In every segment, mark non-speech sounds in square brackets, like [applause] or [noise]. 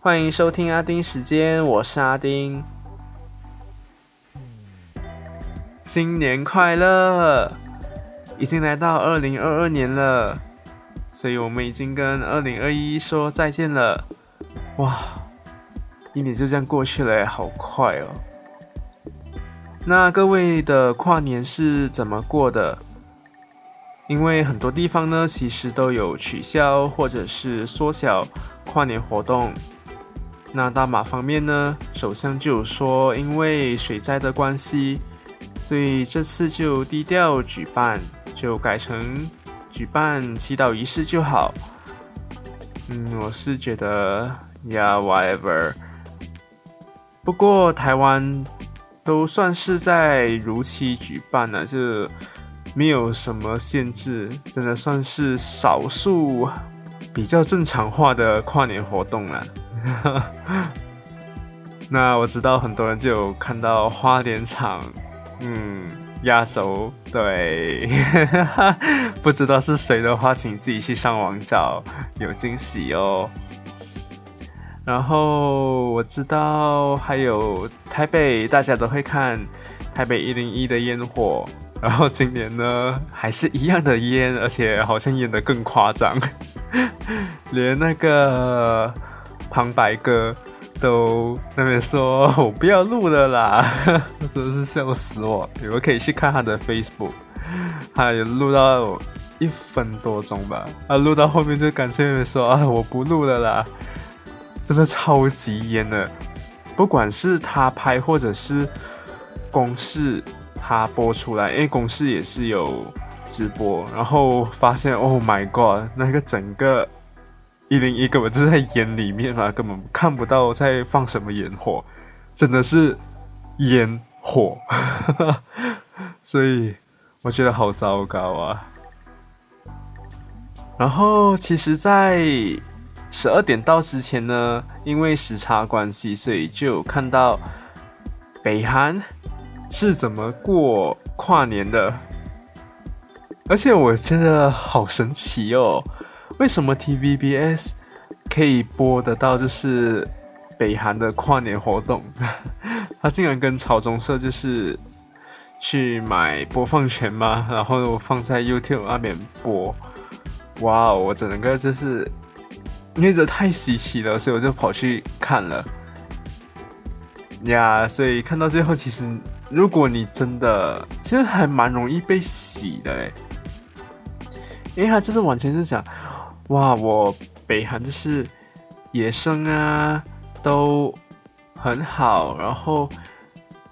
欢迎收听阿丁时间，我是阿丁。新年快乐！已经来到二零二二年了，所以我们已经跟二零二一说再见了。哇，一年就这样过去了，好快哦！那各位的跨年是怎么过的？因为很多地方呢，其实都有取消或者是缩小跨年活动。那大马方面呢，首相就有说，因为水灾的关系，所以这次就低调举办，就改成举办祈祷仪式就好。嗯，我是觉得，Yeah whatever。不过台湾都算是在如期举办了，就没有什么限制，真的算是少数比较正常化的跨年活动了。[laughs] 那我知道很多人就有看到花莲场，嗯，压轴，对，[laughs] 不知道是谁的话，请自己去上网找，有惊喜哦。然后我知道还有台北，大家都会看台北一零一的烟火，然后今年呢还是一样的烟，而且好像演的更夸张，[laughs] 连那个。旁白哥都那边说：“我不要录了啦！” [laughs] 真的是笑死我。你们可以去看他的 Facebook，他也录到一分多钟吧。他，录到后面就干脆说：“啊，我不录了啦！”真的超级烟的，不管是他拍或者是公视他播出来，因为公司也是有直播，然后发现，Oh my God，那个整个。一零一根本就是在烟里面嘛，根本看不到在放什么烟火，真的是烟火，[laughs] 所以我觉得好糟糕啊。然后其实，在十二点到之前呢，因为时差关系，所以就有看到北韩是怎么过跨年的，而且我觉得好神奇哦。为什么 TVBS 可以播得到？就是北韩的跨年活动，[laughs] 他竟然跟朝中社就是去买播放权吗，然后放在 YouTube 那边播。哇哦，我整个就是因为这太稀奇了，所以我就跑去看了。呀，所以看到最后，其实如果你真的，其实还蛮容易被洗的诶，因为他就是完全是想。哇，我北韩就是野生啊，都很好，然后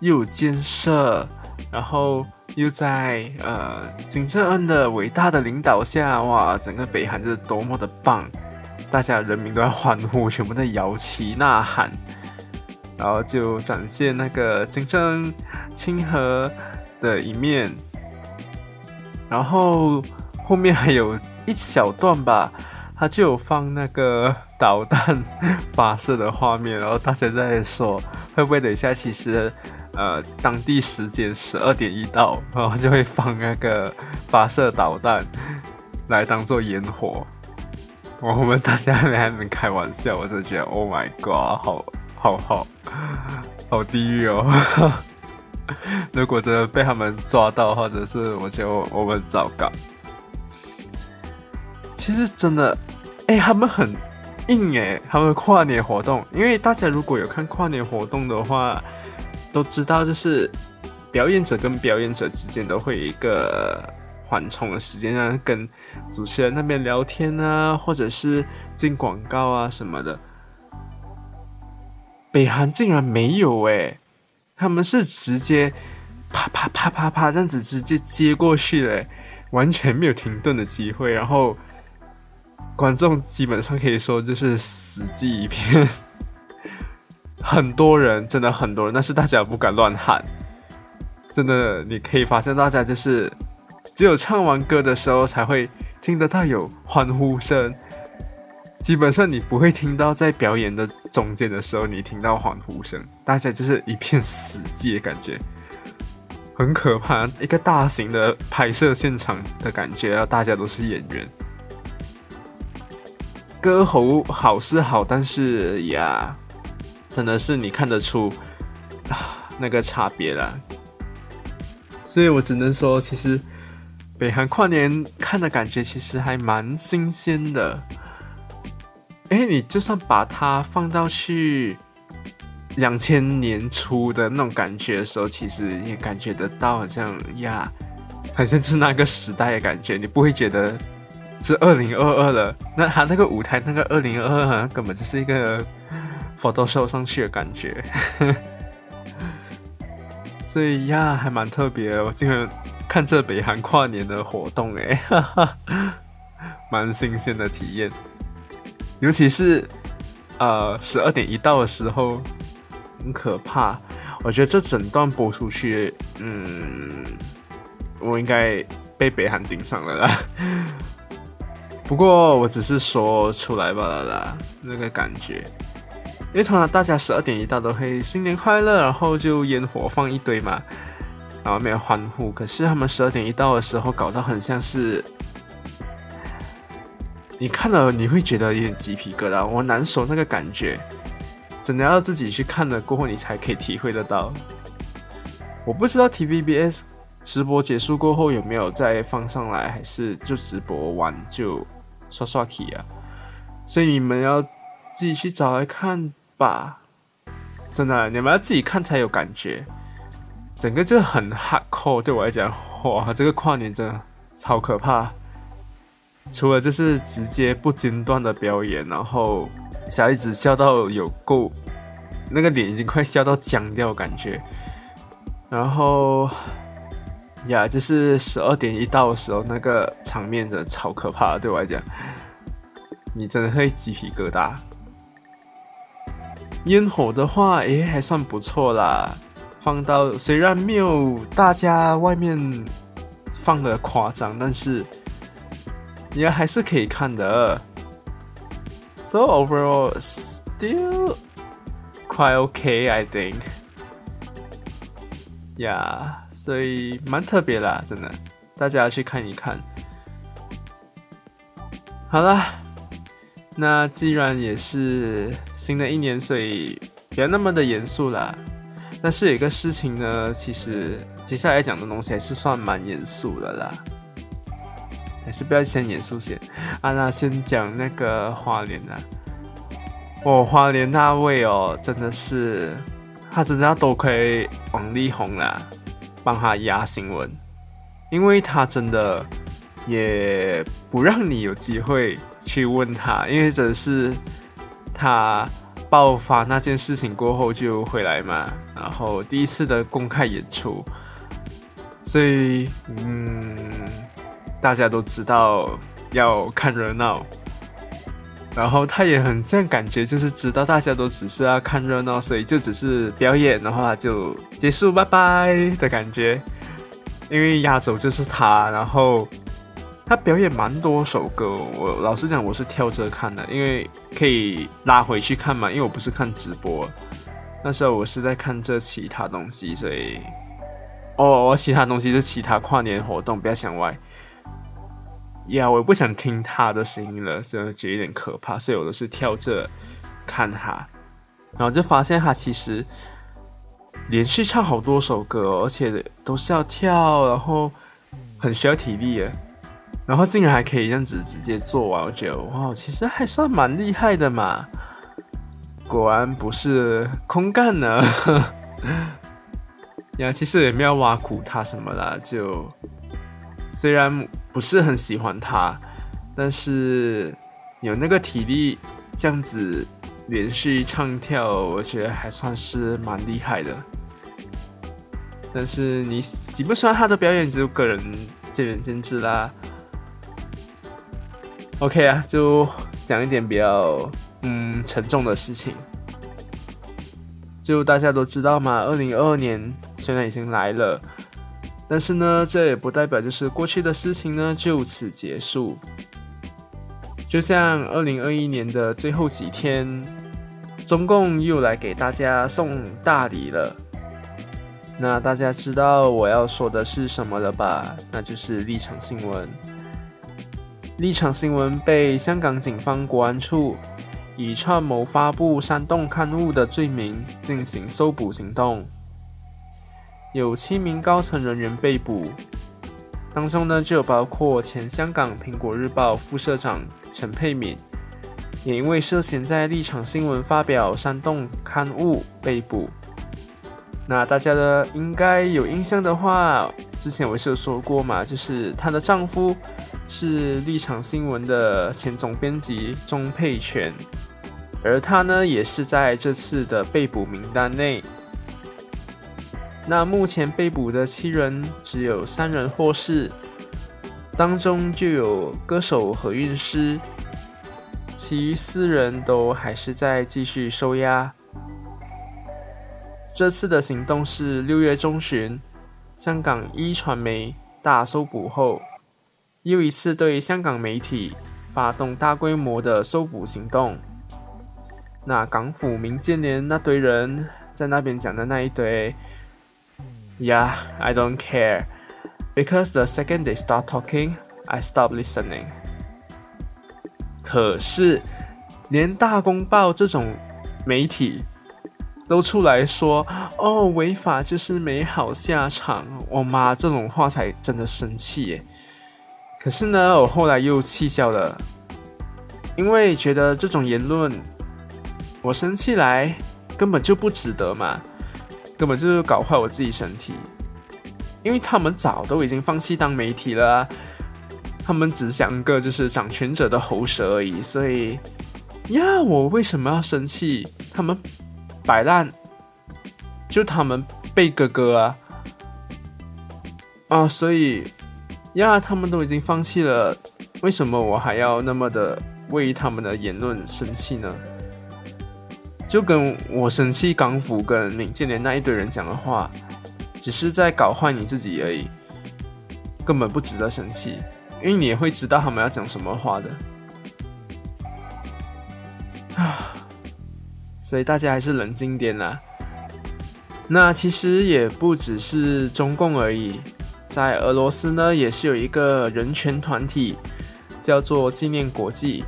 又有建设，然后又在呃金正恩的伟大的领导下，哇，整个北韩就是多么的棒，大家人民都在欢呼，全部在摇旗呐喊，然后就展现那个金正恩亲和的一面，然后后面还有。一小段吧，他就有放那个导弹发射的画面，然后大家在说会不会等一下，其实呃当地时间十二点一到，然后就会放那个发射导弹来当做烟火。[laughs] 我们大家还能开玩笑，我就觉得 Oh my God，好好好好地狱哦！[laughs] 如果真的被他们抓到，或者是我觉得我们糟糕。其实真的，哎，他们很硬哎，他们跨年活动，因为大家如果有看跨年活动的话，都知道就是表演者跟表演者之间都会有一个缓冲的时间，啊跟主持人那边聊天啊，或者是进广告啊什么的。北韩竟然没有哎，他们是直接啪啪啪啪啪这样子直接接过去了，完全没有停顿的机会，然后。观众基本上可以说就是死寂一片，[laughs] 很多人真的很多人，但是大家不敢乱喊。真的，你可以发现大家就是只有唱完歌的时候才会听得到有欢呼声，基本上你不会听到在表演的中间的时候你听到欢呼声，大家就是一片死寂的感觉，很可怕。一个大型的拍摄现场的感觉，大家都是演员。歌喉好是好，但是呀，真的是你看得出啊那个差别了。所以我只能说，其实北韩跨年看的感觉其实还蛮新鲜的。哎，你就算把它放到去两千年初的那种感觉的时候，其实也感觉得到，好像呀，好像就是那个时代的感觉，你不会觉得是二零二二了。那他那个舞台，那个二零二二，好像根本就是一个 Photoshop 上去的感觉。[laughs] 所以呀，还蛮特别。我今天看这北韩跨年的活动，哎，哈哈蛮新鲜的体验。尤其是，呃，十二点一到的时候，很可怕。我觉得这整段播出去，嗯，我应该被北韩盯上了啦。[laughs] 不过我只是说出来罢了啦，那个感觉。因为通常大家十二点一到都会新年快乐，然后就烟火放一堆嘛，然后没有欢呼。可是他们十二点一到的时候，搞到很像是。你看了你会觉得有点鸡皮疙瘩，我难受那个感觉，真的要自己去看了过后，你才可以体会得到。我不知道 TVBS 直播结束过后有没有再放上来，还是就直播完就刷刷 K 啊？所以你们要自己去找来看吧，真的，你们要自己看才有感觉。整个就很 hardcore，对我来讲，哇，这个跨年真的超可怕。除了就是直接不间断的表演，然后小孩子笑到有够，那个脸已经快笑到僵掉感觉。然后呀，就是十二点一到的时候，那个场面真的超可怕，对我来讲，你真的会鸡皮疙瘩。烟火的话，诶，还算不错啦，放到虽然没有大家外面放的夸张，但是。也还是可以看的，so overall still quite okay I think. Yeah，所以蛮特别的，真的，大家去看一看。好了，那既然也是新的一年，所以不要那么的严肃啦。但是有一个事情呢，其实接下来讲的东西还是算蛮严肃的啦。还是不要先严肃些啊！那先讲那个花莲啊，哦，花莲那位哦，真的是他真的要多亏王力宏啦，帮他压新闻，因为他真的也不让你有机会去问他，因为真的是他爆发那件事情过后就回来嘛，然后第一次的公开演出，所以嗯。大家都知道要看热闹，然后他也很这样感觉，就是知道大家都只是要看热闹，所以就只是表演，的话就结束，拜拜的感觉。因为压轴就是他，然后他表演蛮多首歌，我老实讲我是跳着看的，因为可以拉回去看嘛，因为我不是看直播，那时候我是在看这其他东西，所以哦，其他东西是其他跨年活动，不要想歪。呀，我不想听他的声音了，所以觉得有点可怕，所以我都是跳着看他，然后就发现他其实连续唱好多首歌，而且都是要跳，然后很需要体力，然后竟然还可以这样子直接做完，我觉得哇，其实还算蛮厉害的嘛，果然不是空干呢。[laughs] 呀，其实也没有挖苦他什么啦，就。虽然不是很喜欢他，但是有那个体力这样子连续唱跳，我觉得还算是蛮厉害的。但是你喜不喜欢他的表演，就个人见仁见智啦。OK 啊，就讲一点比较嗯沉重的事情。就大家都知道嘛，二零二二年虽然已经来了。但是呢，这也不代表就是过去的事情呢就此结束。就像二零二一年的最后几天，中共又来给大家送大礼了。那大家知道我要说的是什么了吧？那就是立场新闻。立场新闻被香港警方国安处以串谋发布煽动刊物的罪名进行搜捕行动，有七名高层人员被捕，当中呢就包括前香港苹果日报副社长陈佩敏，也因为涉嫌在立场新闻发表煽动刊物被捕。那大家呢应该有印象的话，之前我是有说过嘛，就是她的丈夫是立场新闻的前总编辑钟佩全，而她呢也是在这次的被捕名单内。那目前被捕的七人只有三人获释，当中就有歌手何韵诗，其余四人都还是在继续收押。这次的行动是六月中旬，香港一传媒大搜捕后，又一次对香港媒体发动大规模的搜捕行动。那港府民建联那堆人在那边讲的那一堆，Yeah, I don't care, because the second they start talking, I stop listening。可是，连大公报这种媒体。都出来说哦，违法就是美好下场。我妈这种话才真的生气耶。可是呢，我后来又气消了，因为觉得这种言论，我生气来根本就不值得嘛，根本就是搞坏我自己身体。因为他们早都已经放弃当媒体了，他们只想个就是掌权者的喉舌而已。所以呀，我为什么要生气？他们。摆烂，就他们被哥哥啊啊！所以呀，他们都已经放弃了，为什么我还要那么的为他们的言论生气呢？就跟我生气港府跟民建联那一堆人讲的话，只是在搞坏你自己而已，根本不值得生气，因为你也会知道他们要讲什么话的啊。[sighs] 所以大家还是冷静点啦。那其实也不只是中共而已，在俄罗斯呢，也是有一个人权团体，叫做纪念国际。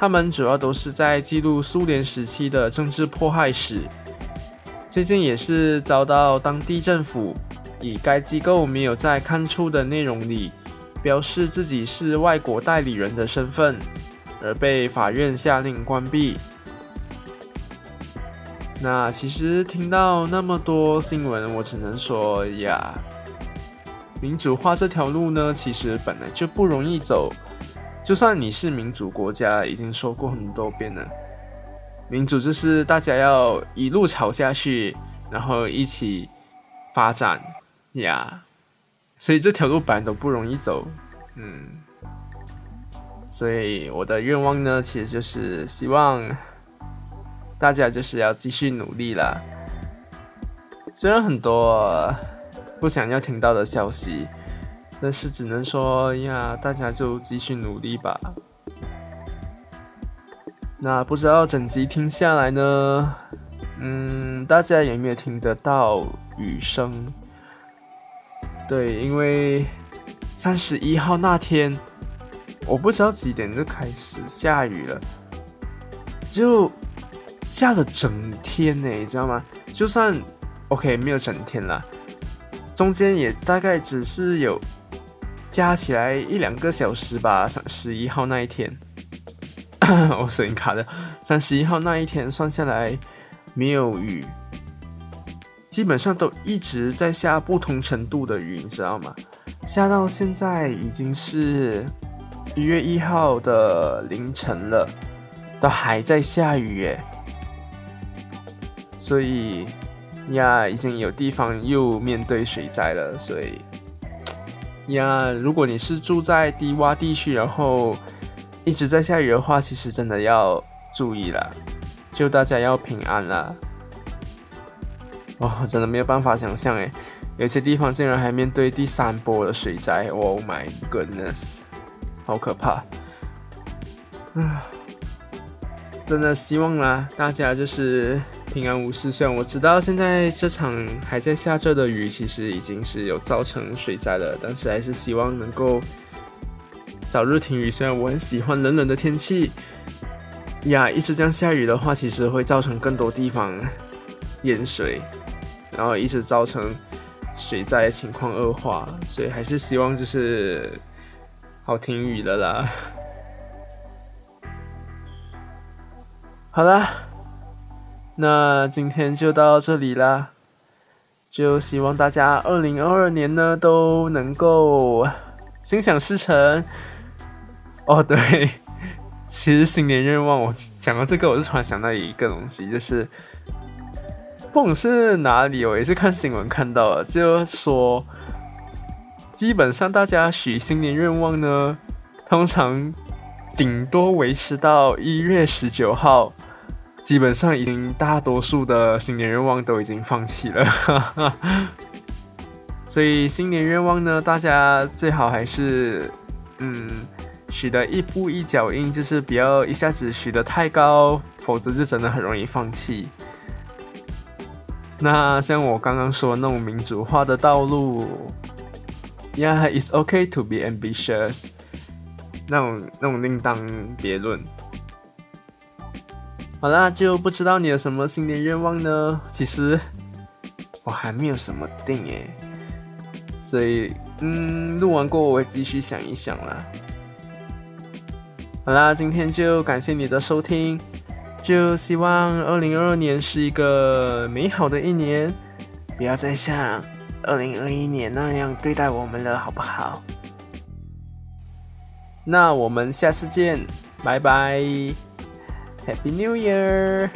他们主要都是在记录苏联时期的政治迫害史。最近也是遭到当地政府以该机构没有在刊出的内容里表示自己是外国代理人的身份，而被法院下令关闭。那其实听到那么多新闻，我只能说呀，民主化这条路呢，其实本来就不容易走。就算你是民主国家，已经说过很多遍了，民主就是大家要一路吵下去，然后一起发展呀。所以这条路本来都不容易走，嗯。所以我的愿望呢，其实就是希望。大家就是要继续努力啦。虽然很多不想要听到的消息，但是只能说呀，大家就继续努力吧。那不知道整集听下来呢，嗯，大家有没有听得到雨声？对，因为三十一号那天，我不知道几点就开始下雨了，就。下了整天呢，你知道吗？就算 OK 没有整天啦，中间也大概只是有加起来一两个小时吧。三十一号那一天，[coughs] 我声音卡的。三十一号那一天算下来没有雨，基本上都一直在下不同程度的雨，你知道吗？下到现在已经是一月一号的凌晨了，都还在下雨耶。所以呀，已经有地方又面对水灾了。所以呀，如果你是住在低洼地区，然后一直在下雨的话，其实真的要注意了，就大家要平安了。哦，真的没有办法想象诶，有些地方竟然还面对第三波的水灾。Oh my goodness，好可怕！啊，真的希望啦，大家就是。平安无事。虽然我知道现在这场还在下着的雨，其实已经是有造成水灾了，但是还是希望能够早日停雨。虽然我很喜欢冷冷的天气，呀，一直这样下雨的话，其实会造成更多地方淹水，然后一直造成水灾情况恶化，所以还是希望就是好停雨的啦。好啦，那今天就到这里啦。就希望大家二零二二年呢都能够心想事成。哦，对，其实新年愿望，我讲到这个，我就突然想到一个东西，就是不管是哪里，我也是看新闻看到了，就说基本上大家许新年愿望呢，通常。顶多维持到一月十九号，基本上已经大多数的新年愿望都已经放弃了。[laughs] 所以新年愿望呢，大家最好还是嗯许的一步一脚印，就是不要一下子许的太高，否则就真的很容易放弃。那像我刚刚说那种民主化的道路，Yeah，it's okay to be ambitious。那种那种另当别论。好啦，就不知道你有什么新年愿望呢？其实我还没有什么定诶，所以嗯，录完过我会继续想一想啦。好啦，今天就感谢你的收听，就希望二零二二年是一个美好的一年，不要再像二零二一年那样对待我们了，好不好？那我们下次见，拜拜，Happy New Year！